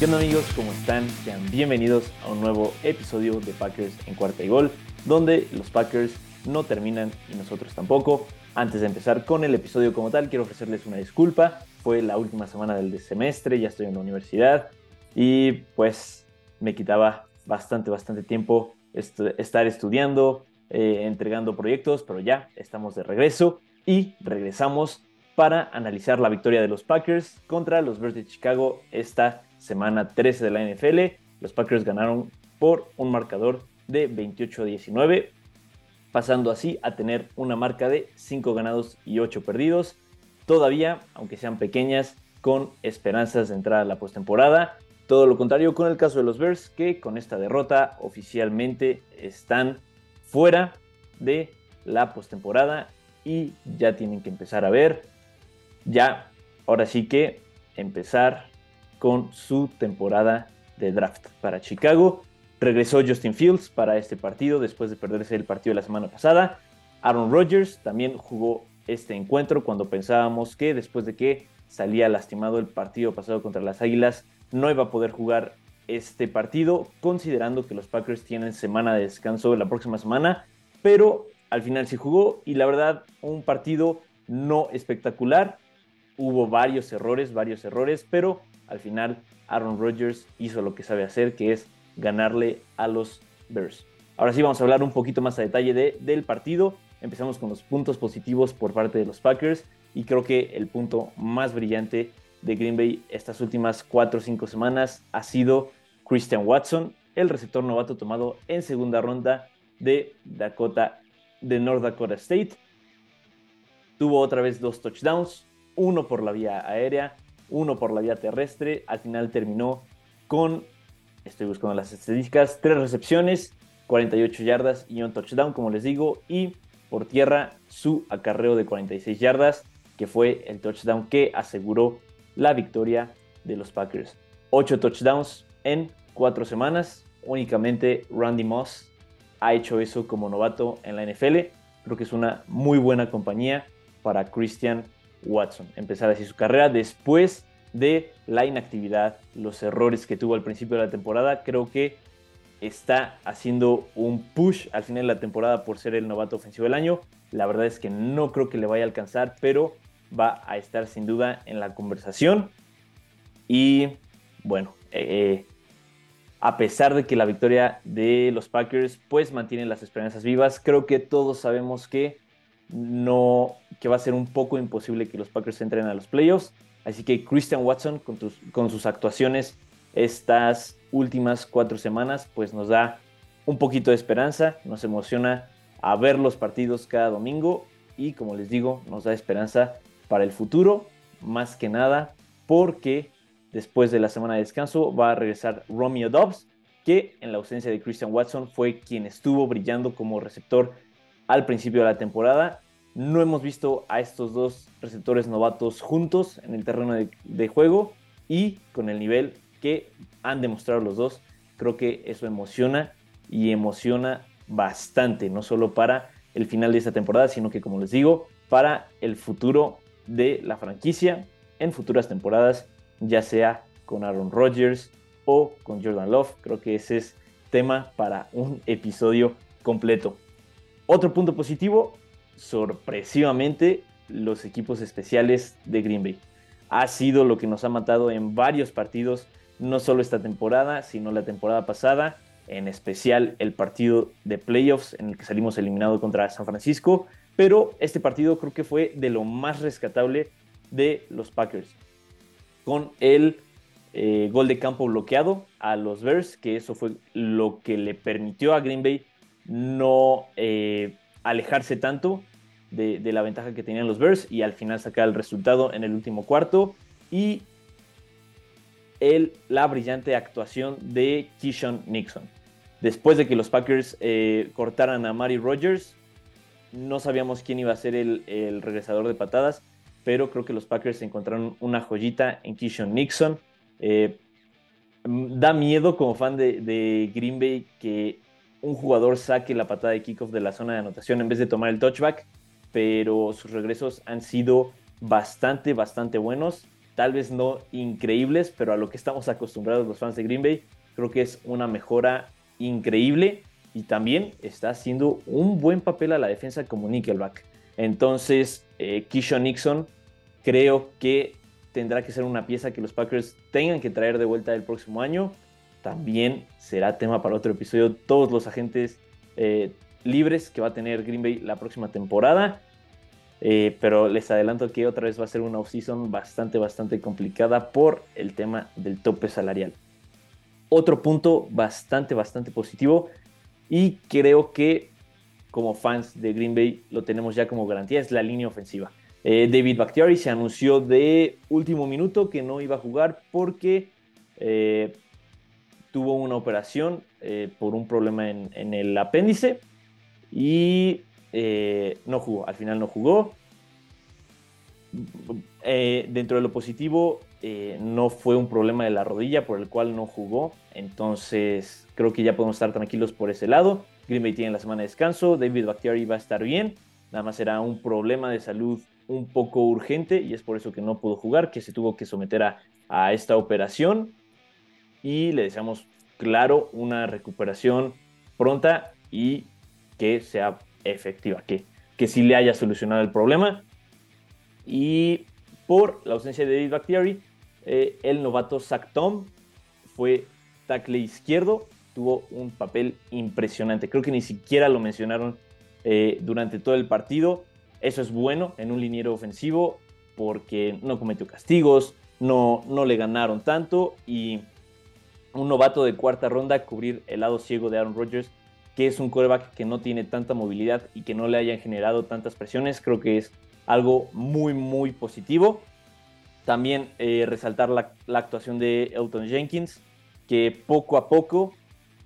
¿Qué amigos? ¿Cómo están? Sean bienvenidos a un nuevo episodio de Packers en cuarta y gol, donde los Packers no terminan y nosotros tampoco. Antes de empezar con el episodio como tal, quiero ofrecerles una disculpa. Fue la última semana del semestre, ya estoy en la universidad y pues me quitaba bastante, bastante tiempo estar estudiando, eh, entregando proyectos, pero ya estamos de regreso y regresamos para analizar la victoria de los Packers contra los Bears de Chicago esta semana 13 de la NFL. Los Packers ganaron por un marcador de 28 a 19, pasando así a tener una marca de 5 ganados y 8 perdidos. Todavía, aunque sean pequeñas, con esperanzas de entrar a la postemporada. Todo lo contrario con el caso de los Bears, que con esta derrota oficialmente están fuera de la postemporada y ya tienen que empezar a ver, ya, ahora sí que empezar con su temporada de draft para Chicago. Regresó Justin Fields para este partido después de perderse el partido la semana pasada. Aaron Rodgers también jugó este encuentro cuando pensábamos que después de que salía lastimado el partido pasado contra las Águilas, no iba a poder jugar este partido, considerando que los Packers tienen semana de descanso la próxima semana, pero al final sí jugó y la verdad un partido no espectacular. Hubo varios errores, varios errores, pero al final Aaron Rodgers hizo lo que sabe hacer, que es ganarle a los Bears. Ahora sí vamos a hablar un poquito más a detalle de, del partido. Empezamos con los puntos positivos por parte de los Packers y creo que el punto más brillante de Green Bay estas últimas 4 o 5 semanas ha sido Christian Watson, el receptor novato tomado en segunda ronda de Dakota de North Dakota State. Tuvo otra vez dos touchdowns, uno por la vía aérea uno por la vía terrestre. Al final terminó con, estoy buscando las estadísticas, tres recepciones, 48 yardas y un touchdown, como les digo, y por tierra su acarreo de 46 yardas, que fue el touchdown que aseguró la victoria de los Packers. Ocho touchdowns en cuatro semanas. Únicamente Randy Moss ha hecho eso como novato en la NFL. Creo que es una muy buena compañía para Christian Watson. Empezar así su carrera después de la inactividad, los errores que tuvo al principio de la temporada. Creo que está haciendo un push al final de la temporada por ser el novato ofensivo del año. La verdad es que no creo que le vaya a alcanzar, pero va a estar sin duda en la conversación. Y bueno, eh, a pesar de que la victoria de los Packers pues mantiene las esperanzas vivas, creo que todos sabemos que no, que va a ser un poco imposible que los Packers entren a los playoffs. Así que Christian Watson con, con sus actuaciones estas últimas cuatro semanas, pues nos da un poquito de esperanza, nos emociona a ver los partidos cada domingo y como les digo, nos da esperanza para el futuro, más que nada porque después de la semana de descanso va a regresar Romeo Dobbs, que en la ausencia de Christian Watson fue quien estuvo brillando como receptor al principio de la temporada. No hemos visto a estos dos receptores novatos juntos en el terreno de, juego y con el nivel que han demostrado los dos, creo que eso emociona y emociona bastante, no solo para el final de esta temporada, sino que como les digo, para el futuro de la franquicia en futuras temporadas, ya sea con Aaron Rodgers o con Jordan Love. Creo que ese es tema para un episodio completo. Otro punto positivo, sorpresivamente, los equipos especiales de Green Bay. Ha sido lo que nos ha matado en varios partidos, no solo esta temporada, sino la temporada pasada, en especial el partido de playoffs en el que salimos eliminados contra San Francisco, pero este partido creo que fue de lo más rescatable de los Packers, con el eh, gol de campo bloqueado a los Bears, que eso fue lo que le permitió a Green Bay no eh, alejarse tanto de, la ventaja que tenían los Bears y al final sacar el resultado en el último cuarto. Y el, la brillante actuación de Kishon Nixon. Después de que los Packers eh, cortaran a Mari Rogers, no sabíamos quién iba a ser el, regresador de patadas, pero creo que los Packers encontraron una joyita en Kishon Nixon. Eh, da miedo como fan de, de Green Bay que un jugador saque la patada de kickoff de la zona de anotación en vez de tomar el touchback, pero sus regresos han sido bastante, bastante buenos. tal vez no increíbles, pero a lo que estamos acostumbrados los fans de Green Bay, creo que es una mejora increíble y también está haciendo un buen papel a la defensa como Nickelback. Entonces, eh, Nixon creo que tendrá que ser una pieza que los Packers tengan que traer de vuelta el próximo año. También será tema para otro episodio todos los agentes eh, libres que va a tener Green Bay la próxima temporada. Eh, pero les adelanto que otra vez va a ser una offseason bastante, bastante complicada por el tema del tope salarial. Otro punto bastante, bastante positivo y creo que como fans de Green Bay lo tenemos ya como garantía es la línea ofensiva. Eh, David Bakhtiari se anunció de último minuto que no iba a jugar porque tuvo una operación por un problema en el apéndice y eh, no jugó, al final no jugó. Eh, dentro de lo positivo, eh, no fue un problema de la rodilla por el cual no jugó. Entonces, creo que ya podemos estar tranquilos por ese lado. Green Bay tiene la semana de descanso. David Bakhtiari va a estar bien. Nada más era un problema de salud un poco urgente y es por eso que no pudo jugar, que se tuvo que someter a, a esta operación. Y le deseamos, claro, una recuperación pronta y que sea efectiva, que, que sí le haya solucionado el problema. Y por la ausencia de David Bakhtiari, eh, el novato Zach Tom fue tackle izquierdo, tuvo un papel impresionante. Creo que ni siquiera lo mencionaron eh, durante todo el partido. Eso es bueno en un liniero ofensivo porque no cometió castigos, no, no le ganaron tanto y un novato de cuarta ronda cubrir el lado ciego de Aaron Rodgers que es un quarterback que no tiene tanta movilidad y que no le hayan generado tantas presiones, creo que es algo muy, muy positivo. También eh, resaltar la, actuación de Elton Jenkins, que poco a poco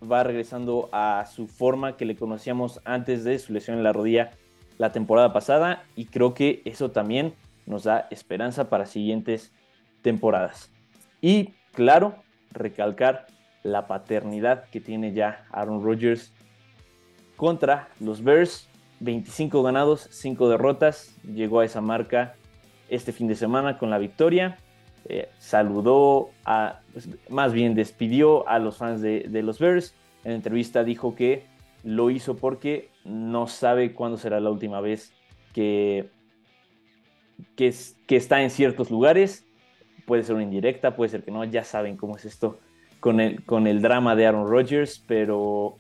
va regresando a su forma que le conocíamos antes de su lesión en la rodilla la temporada pasada y creo que eso también nos da esperanza para siguientes temporadas. Y claro, recalcar la paternidad que tiene ya Aaron Rodgers contra los Bears. 25 ganados, 5 derrotas. Llegó a esa marca este fin de semana con la victoria. Eh, saludó a, pues, más bien despidió a los fans de, los Bears. En entrevista dijo que lo hizo porque no sabe cuándo será la última vez que, que está en ciertos lugares. Puede ser una indirecta, puede ser que no. Ya saben cómo es esto con el, con el drama de Aaron Rodgers, pero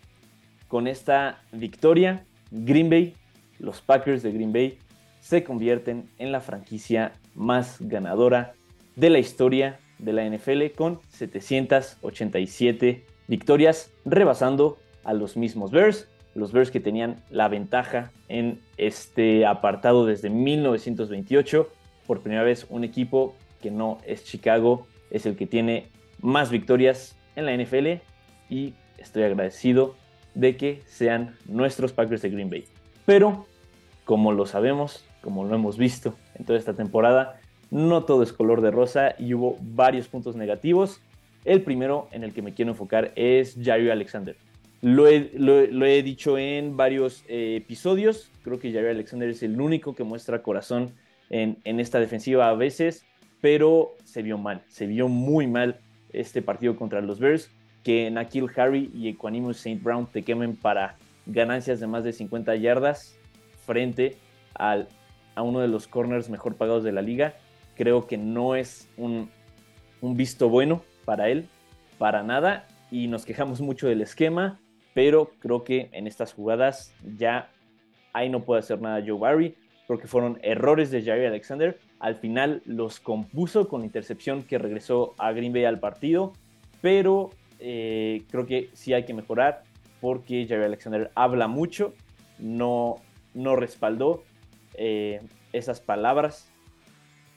con esta victoria, Green Bay, los Packers de Green Bay, se convierten en la franquicia más ganadora de la historia de la NFL con 787 victorias, rebasando a los mismos Bears, los Bears que tenían la ventaja en este apartado desde 1928. Por primera vez un equipo que no es Chicago es el que tiene más victorias en la NFL y estoy agradecido de que sean nuestros Packers de Green Bay. Pero, como lo sabemos, como lo hemos visto en toda esta temporada, no todo es color de rosa y hubo varios puntos negativos. El primero en el que me quiero enfocar es Jair Alexander. Lo he, dicho en varios eh, episodios, creo que Jair Alexander es el único que muestra corazón en, en esta defensiva a veces, pero se vio mal, se vio muy mal este partido contra los Bears que Nakil Harry y Equanimus St. Brown te quemen para ganancias de más de 50 yardas frente al, a uno de los corners mejor pagados de la liga. Creo que no es un, un visto bueno para él, para nada, y nos quejamos mucho del esquema, pero creo que en estas jugadas ya ahí no puede hacer nada Joe Barry, porque fueron errores de Jair Alexander. Al final los compuso con intercepción que regresó a Green Bay al partido, pero eh, creo que sí hay que mejorar porque Javier Alexander habla mucho, no, no respaldó eh, esas palabras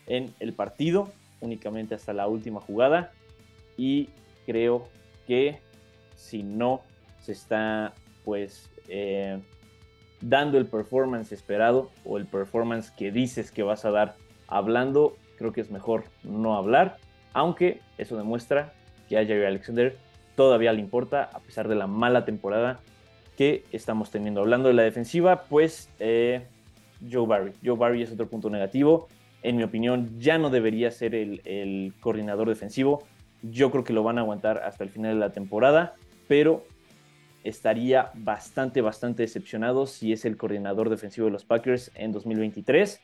en el partido, únicamente hasta la última jugada. Y creo que si no se está pues eh, dando el performance esperado o el performance que dices que vas a dar hablando, creo que es mejor no hablar, aunque eso demuestra que a Javier Alexander todavía le importa, a pesar de la mala temporada que estamos teniendo. Hablando de la defensiva, pues eh, Joe Barry. Joe Barry es otro punto negativo. en mi opinión, ya no debería ser el, el coordinador defensivo. Yo creo que lo van a aguantar hasta el final de la temporada, pero estaría bastante, bastante decepcionado si es el coordinador defensivo de los Packers en 2023.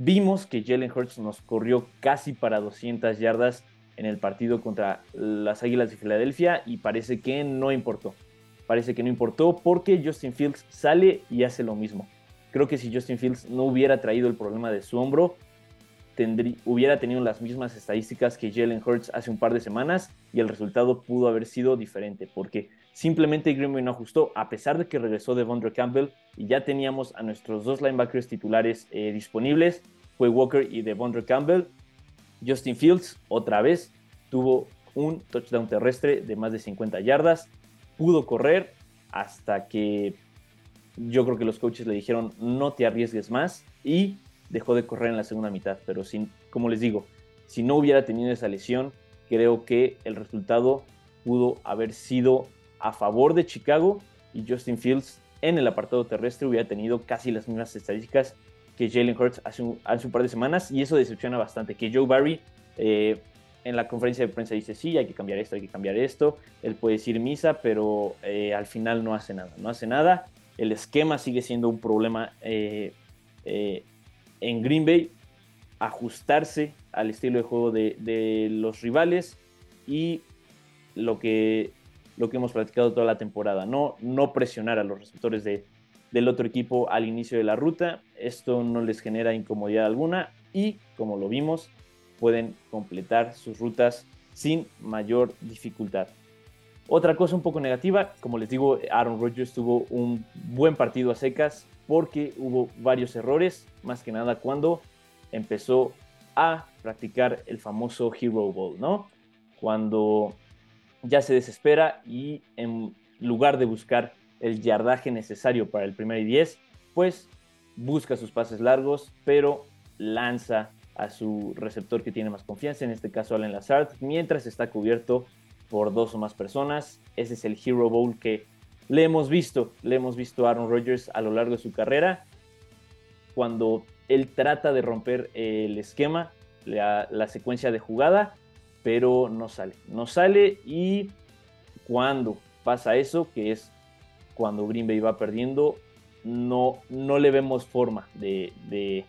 Vimos que Jalen Hurts nos corrió casi para 200 yardas en el partido contra las Águilas de Filadelfia y parece que no importó. Parece que no importó porque Justin Fields sale y hace lo mismo. Creo que si Justin Fields no hubiera traído el problema de su hombro, hubiera tenido las mismas estadísticas que Jalen Hurts hace un par de semanas y el resultado pudo haber sido diferente porque simplemente Green Bay no ajustó a pesar de que regresó de Vondre Campbell y ya teníamos a nuestros dos linebackers titulares eh, disponibles, fue Walker y Devondre Campbell. Justin Fields otra vez tuvo un touchdown terrestre de más de 50 yardas, pudo correr hasta que yo creo que los coaches le dijeron no te arriesgues más y dejó de correr en la segunda mitad. Pero sin, como les digo, si no hubiera tenido esa lesión, creo que el resultado pudo haber sido a favor de Chicago y Justin Fields en el apartado terrestre hubiera tenido casi las mismas estadísticas que Jalen Hurts hace un, hace un par de semanas y eso decepciona bastante. Que Joe Barry eh, en la conferencia de prensa dice, sí, hay que cambiar esto, hay que cambiar esto. Él puede decir misa, pero eh, al final no hace nada. No hace nada. El esquema sigue siendo un problema eh, en Green Bay ajustarse al estilo de juego de, los rivales y lo que, lo que hemos platicado toda la temporada, no, no presionar a los receptores de, del otro equipo al inicio de la ruta, esto no les genera incomodidad alguna y como lo vimos, pueden completar sus rutas sin mayor dificultad. Otra cosa un poco negativa, como les digo, Aaron Rodgers tuvo un buen partido a secas porque hubo varios errores, más que nada cuando empezó a practicar el famoso Hero Ball, ¿no? Cuando ya se desespera y en lugar de buscar el yardaje necesario para el primer y 10, pues busca sus pases largos, pero lanza a su receptor que tiene más confianza, en este caso Allen Lazard, mientras está cubierto por dos o más personas. Ese es el Hero Bowl que le hemos visto, le hemos visto a Aaron Rodgers a lo largo de su carrera, cuando él trata de romper el esquema, la, secuencia de jugada, pero no sale, no sale y cuando pasa eso, que es cuando Green Bay va perdiendo, no, no le vemos forma de,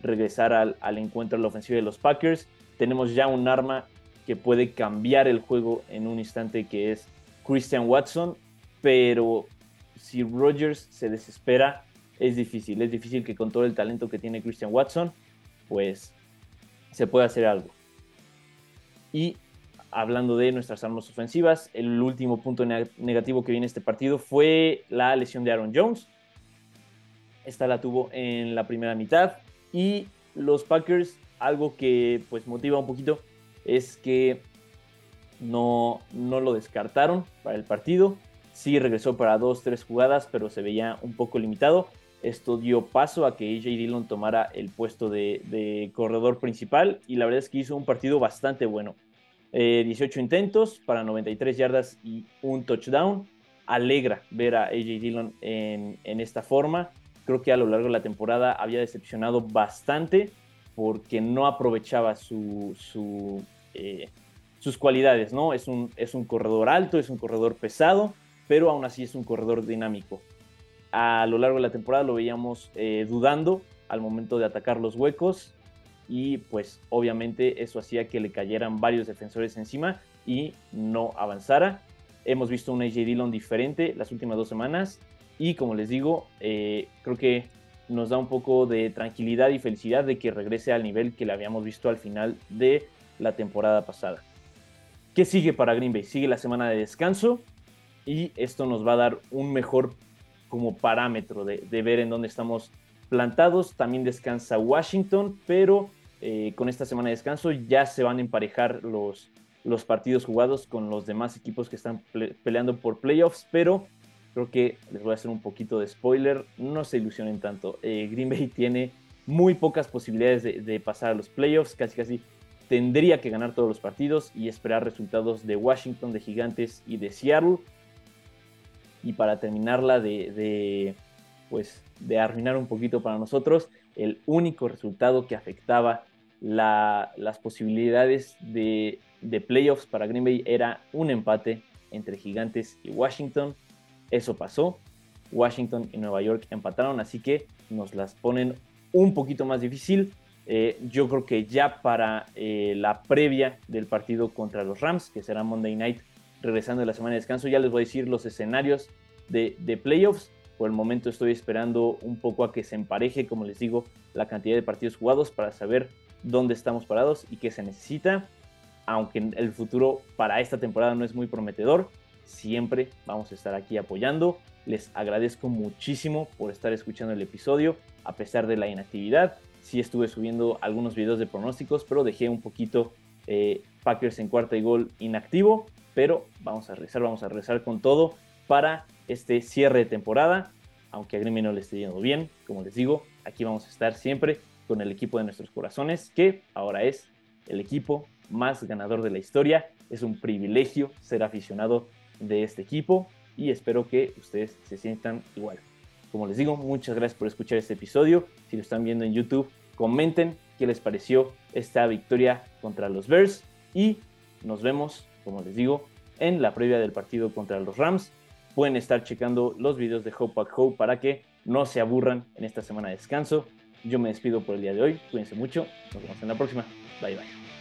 regresar al, encuentro a la ofensiva de los Packers. Tenemos ya un arma que puede cambiar el juego en un instante que es Christian Watson, pero si Rodgers se desespera, es difícil, es difícil que con todo el talento que tiene Christian Watson, pues se pueda hacer algo. Y hablando de nuestras armas ofensivas, el último punto negativo que viene este partido fue la lesión de Aaron Jones. Esta la tuvo en la primera mitad y los Packers, algo que pues motiva un poquito, es que no, no lo descartaron para el partido. Sí regresó para dos, tres jugadas, pero se veía un poco limitado. Esto dio paso a que AJ Dillon tomara el puesto de, corredor principal y la verdad es que hizo un partido bastante bueno. 18 eh, intentos para 93 yardas y un touchdown. Alegra ver a AJ Dillon en, esta forma. Creo que a lo largo de la temporada había decepcionado bastante porque no aprovechaba eh, sus cualidades, ¿no? Es un, es un corredor alto, es un corredor pesado, pero aún así es un corredor dinámico. A lo largo de la temporada lo veíamos eh, dudando al momento de atacar los huecos y pues obviamente eso hacía que le cayeran varios defensores encima y no avanzara. Hemos visto un AJ Dillon diferente las últimas dos semanas y como les digo, eh, creo que nos da un poco de tranquilidad y felicidad de que regrese al nivel que le habíamos visto al final de la temporada pasada. ¿Qué sigue para Green Bay? Sigue la semana de descanso y esto nos va a dar un mejor como parámetro de, ver en dónde estamos plantados. También descansa Washington, pero eh, con esta semana de descanso ya se van a emparejar los, partidos jugados con los demás equipos que están peleando por playoffs, pero creo que les voy a hacer un poquito de spoiler, no se ilusionen tanto. Eh, Green Bay tiene muy pocas posibilidades de, de, pasar a los playoffs, casi casi tendría que ganar todos los partidos y esperar resultados de Washington, de Gigantes y de Seattle. Y para terminarla de, pues de arruinar un poquito para nosotros, el único resultado que afectaba las posibilidades de, de playoffs para Green Bay era un empate entre Gigantes y Washington. Eso pasó. Washington y Nueva York empataron, así que nos las ponen un poquito más difícil. Eh, yo creo que ya para eh, la previa del partido contra los Rams, que será Monday Night, regresando de la semana de descanso, ya les voy a decir los escenarios de, de playoffs. Por el momento estoy esperando un poco a que se empareje, como les digo, la cantidad de partidos jugados para saber dónde estamos parados y qué se necesita. Aunque el futuro para esta temporada no es muy prometedor, siempre vamos a estar aquí apoyando. Les agradezco muchísimo por estar escuchando el episodio a pesar de la inactividad sí estuve subiendo algunos videos de pronósticos, pero dejé un poquito eh, Packers en cuarta y gol inactivo. Pero vamos a rezar, vamos a rezar con todo para este cierre de temporada. Aunque a Gremio no le esté yendo bien, como les digo, aquí vamos a estar siempre con el equipo de nuestros corazones, que ahora es el equipo más ganador de la historia. Es un privilegio ser aficionado de este equipo y espero que ustedes se sientan igual. Como les digo, muchas gracias por escuchar este episodio. Si lo están viendo en YouTube, comenten qué les pareció esta victoria contra los Bears y nos vemos, como les digo, en la previa del partido contra los Rams. Pueden estar checando los videos de Hope Pack Hope para que no se aburran en esta semana de descanso. Yo me despido por el día de hoy. Cuídense mucho. Nos vemos en la próxima. Bye bye.